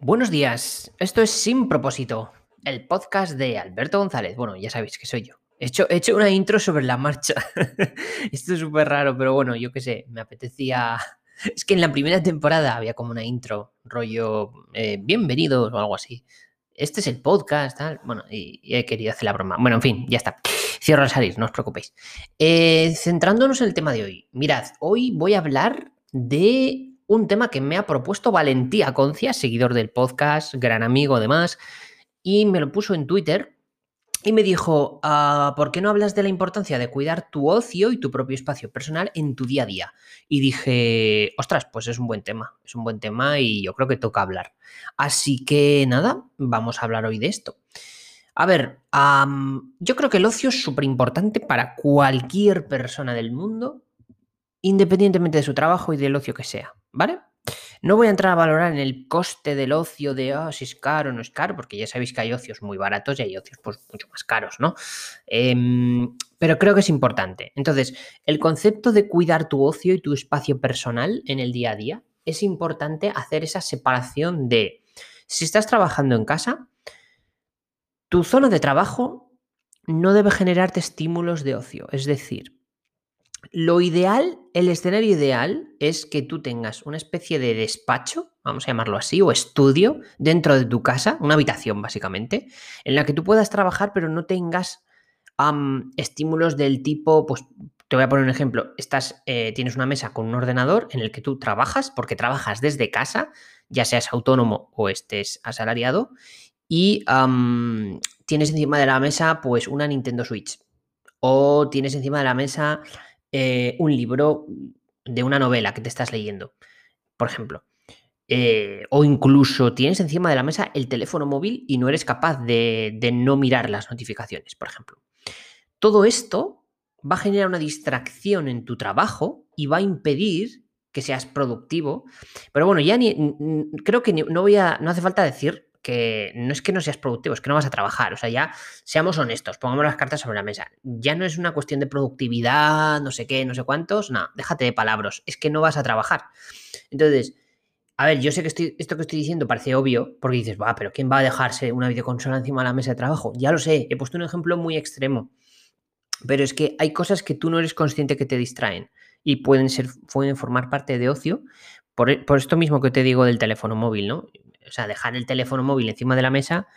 Buenos días, esto es Sin Propósito, el podcast de Alberto González. Bueno, ya sabéis que soy yo. He hecho, he hecho una intro sobre la marcha. esto es súper raro, pero bueno, yo qué sé, me apetecía... Es que en la primera temporada había como una intro, rollo eh, bienvenidos o algo así. Este es el podcast, tal. Bueno, y, he querido hacer la broma. Bueno, en fin, ya está. Cierro al salir, no os preocupéis. Eh, centrándonos en el tema de hoy. Mirad, hoy voy a hablar de un tema que me ha propuesto Valentía Concia, seguidor del podcast, gran amigo además, y me lo puso en Twitter y me dijo, ah, ¿por qué no hablas de la importancia de cuidar tu ocio y tu propio espacio personal en tu día a día? Y dije, ostras, pues es un buen tema, es un buen tema y yo creo que toca hablar. Así que nada, vamos a hablar hoy de esto. A ver, yo creo que el ocio es súper importante para cualquier persona del mundo independientemente de su trabajo y del ocio que sea, ¿vale? No voy a entrar a valorar en el coste del ocio de oh, si es caro o no es caro, porque ya sabéis que hay ocios muy baratos y hay ocios pues, mucho más caros, ¿no? Em, pero creo que es importante. Entonces, el concepto de cuidar tu ocio y tu espacio personal en el día a día, es importante hacer esa separación de si estás trabajando en casa, tu zona de trabajo no debe generarte estímulos de ocio. Es decir, lo ideal, el escenario ideal es que tú tengas una especie de despacho, vamos a llamarlo así, o estudio dentro de tu casa, una habitación básicamente, en la que tú puedas trabajar pero no tengas estímulos del tipo, pues te voy a poner un ejemplo, estás, eh, tienes una mesa con un ordenador en el que tú trabajas porque trabajas desde casa, ya seas autónomo o estés asalariado, y tienes encima de la mesa pues una Nintendo Switch o tienes encima de la mesa eh, un libro de una novela que te estás leyendo, por ejemplo. Eh, o incluso tienes encima de la mesa el teléfono móvil y no eres capaz de, de no mirar las notificaciones, por ejemplo. Todo esto va a generar una distracción en tu trabajo y va a impedir que seas productivo. Pero bueno, ya creo que no voy a, no hace falta decir que no es que no seas productivo, es que no vas a trabajar. O sea, ya seamos honestos, pongamos las cartas sobre la mesa. Ya no es una cuestión de productividad, no sé qué, no sé cuántos. No, déjate de palabras, es que no vas a trabajar. Entonces, a ver, yo sé que estoy, esto que estoy diciendo parece obvio, porque dices, va, pero ¿quién va a dejarse una videoconsola encima de la mesa de trabajo? Ya lo sé, he puesto un ejemplo muy extremo. Pero es que hay cosas que tú no eres consciente que te distraen y pueden, ser, pueden formar parte de ocio. Por, por esto mismo que te digo del teléfono móvil, ¿no? O sea, dejar el teléfono móvil encima de la mesa,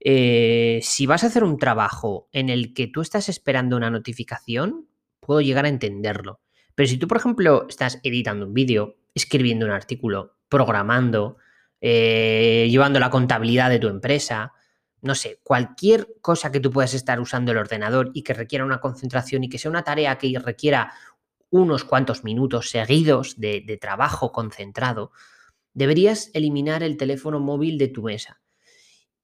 eh, si vas a hacer un trabajo en el que tú estás esperando una notificación, puedo llegar a entenderlo. Pero si tú, por ejemplo, estás editando un vídeo, escribiendo un artículo, programando, eh, llevando la contabilidad de tu empresa, no sé, cualquier cosa que tú puedas estar usando el ordenador y que requiera una concentración y que sea una tarea que requiera unos cuantos minutos seguidos de trabajo concentrado, deberías eliminar el teléfono móvil de tu mesa.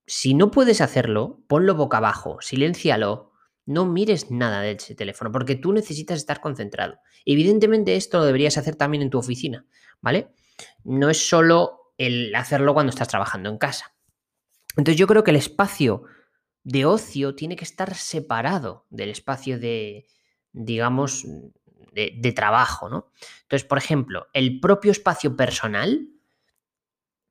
Si no puedes hacerlo, ponlo boca abajo, siléncialo, no mires nada de ese teléfono, porque tú necesitas estar concentrado. Evidentemente esto lo deberías hacer también en tu oficina, ¿vale? No es solo el hacerlo cuando estás trabajando en casa. Entonces yo creo que el espacio de ocio tiene que estar separado del espacio de, digamos, de, de trabajo, ¿no? Entonces, por ejemplo, el propio espacio personal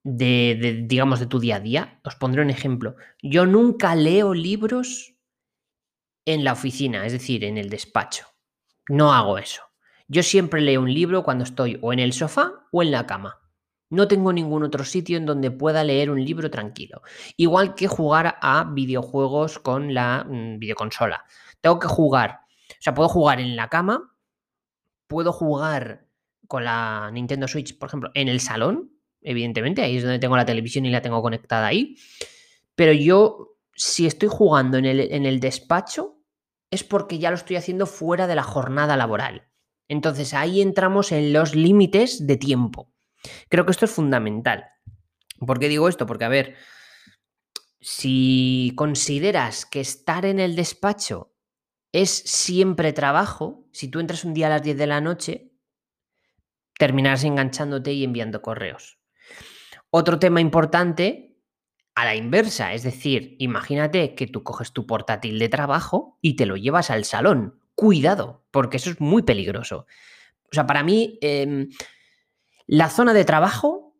de, digamos, de tu día a día. Os pondré un ejemplo. Yo nunca leo libros en la oficina, es decir, en el despacho. No hago eso. Yo siempre leo un libro cuando estoy o en el sofá o en la cama. No tengo ningún otro sitio en donde pueda leer un libro tranquilo. Igual que jugar a videojuegos con la mm, videoconsola. Tengo que jugar. O sea, puedo jugar en la cama, puedo jugar con la Nintendo Switch, por ejemplo, en el salón, evidentemente, ahí es donde tengo la televisión y la tengo conectada ahí. Pero yo, si estoy jugando en el, en el despacho, es porque ya lo estoy haciendo fuera de la jornada laboral. Entonces ahí entramos en los límites de tiempo. Creo que esto es fundamental. ¿Por qué digo esto? Porque, a ver, si consideras que estar en el despacho es siempre trabajo, si tú entras un día a las 10 de la noche, terminarás enganchándote y enviando correos. Otro tema importante a la inversa, es decir, imagínate que tú coges tu portátil de trabajo y te lo llevas al salón. Cuidado, porque eso es muy peligroso. O sea, para mí, em, la zona de trabajo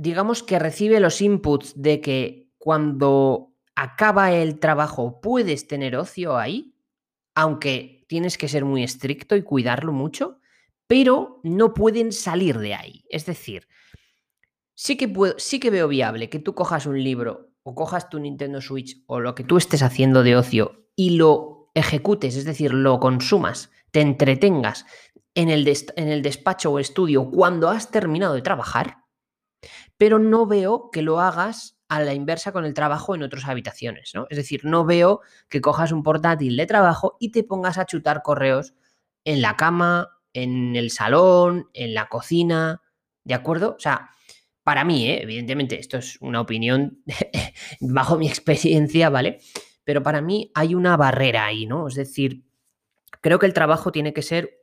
digamos que recibe los inputs de que cuando acaba el trabajo puedes tener ocio ahí, aunque tienes que ser muy estricto y cuidarlo mucho, pero no pueden salir de ahí. Es decir, sí que, puedo, sí que veo viable que tú cojas un libro o cojas tu Nintendo Switch o lo que tú estés haciendo de ocio y lo ejecutes, es decir, lo consumas, te entretengas en el, en el despacho o estudio cuando has terminado de trabajar, pero no veo que lo hagas a la inversa con el trabajo en otras habitaciones, ¿no? Es decir, no veo que cojas un portátil de trabajo y te pongas a chutar correos en la cama, en el salón, en la cocina, ¿de acuerdo? O sea, para mí, ¿eh? evidentemente, esto es una opinión bajo mi experiencia, ¿vale? Pero para mí hay una barrera ahí, ¿no? Es decir, creo que el trabajo tiene que ser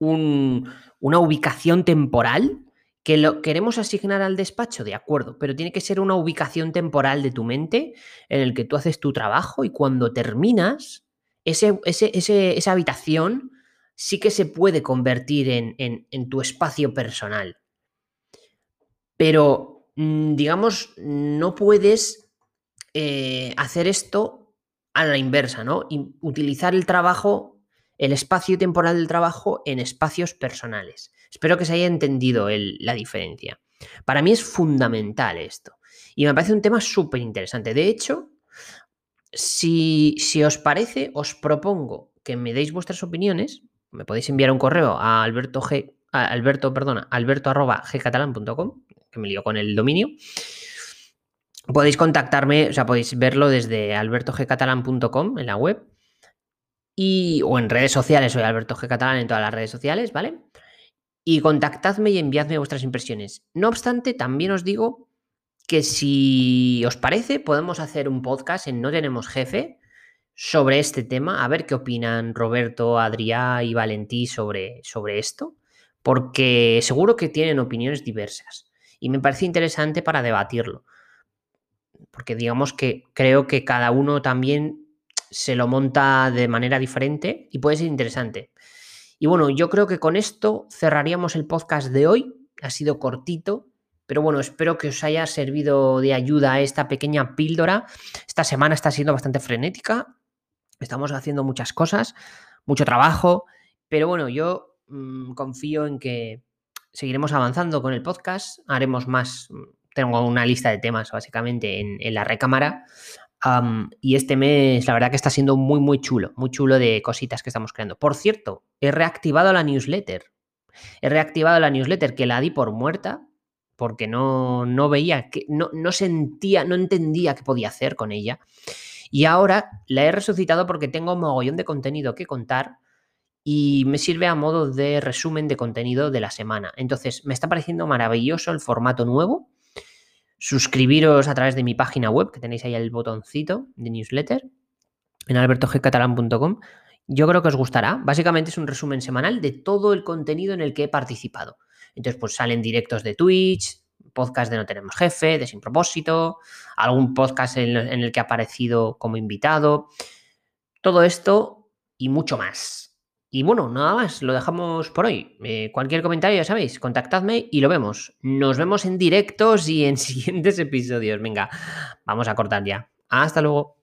una ubicación temporal que lo queremos asignar al despacho, de acuerdo, pero tiene que ser una ubicación temporal de tu mente en el que tú haces tu trabajo y cuando terminas, ese, esa habitación sí que se puede convertir en, tu espacio personal. Pero, mm, digamos, no puedes eh, hacer esto a la inversa, ¿no? utilizar el trabajo el espacio temporal del trabajo en espacios personales. Espero que se haya entendido la diferencia. Para mí es fundamental esto. Y me parece un tema súper interesante. De hecho, si, si, os parece, os propongo que me deis vuestras opiniones. Me podéis enviar un correo a alberto g, alberto, perdona, alberto que me lío con el dominio. Podéis contactarme, o sea, podéis verlo desde albertogcatalan.com en la web y, o en redes sociales, soy Alberto G. Catalán en todas las redes sociales, ¿vale? Y contactadme y enviadme vuestras impresiones. No obstante, también os digo que si os parece, podemos hacer un podcast en No Tenemos Jefe sobre este tema, a ver qué opinan Roberto, Adrián y Valentí sobre, sobre esto, porque seguro que tienen opiniones diversas y me parece interesante para debatirlo, porque digamos que creo que cada uno también se lo monta de manera diferente y puede ser interesante. Y bueno, yo creo que con esto cerraríamos el podcast de hoy. Ha sido cortito, pero bueno, espero que os haya servido de ayuda esta pequeña píldora. Esta semana está siendo bastante frenética. Estamos haciendo muchas cosas, mucho trabajo, pero bueno, yo mm, confío en que seguiremos avanzando con el podcast. Haremos más. Mm, tengo una lista de temas básicamente en, la recámara y este mes, la verdad que está siendo muy, muy chulo, muy chulo de cositas que estamos creando. Por cierto, he reactivado la newsletter. He reactivado la newsletter que la di por muerta porque no, no veía, que, no, no sentía, no entendía qué podía hacer con ella. Y ahora la he resucitado porque tengo un mogollón de contenido que contar y me sirve a modo de resumen de contenido de la semana. Entonces, me está pareciendo maravilloso el formato nuevo suscribiros a través de mi página web, que tenéis ahí el botoncito de newsletter, en albertogcatalan.com. Yo creo que os gustará. Básicamente es un resumen semanal de todo el contenido en el que he participado. Entonces, pues salen directos de Twitch, podcast de No Tenemos Jefe, de Sin Propósito, algún podcast en, en el que ha aparecido como invitado. Todo esto y mucho más. Y bueno, nada más, lo dejamos por hoy. Eh, cualquier comentario, ya sabéis, contactadme y lo vemos. Nos vemos en directos y en siguientes episodios. Venga, vamos a cortar ya. Hasta luego.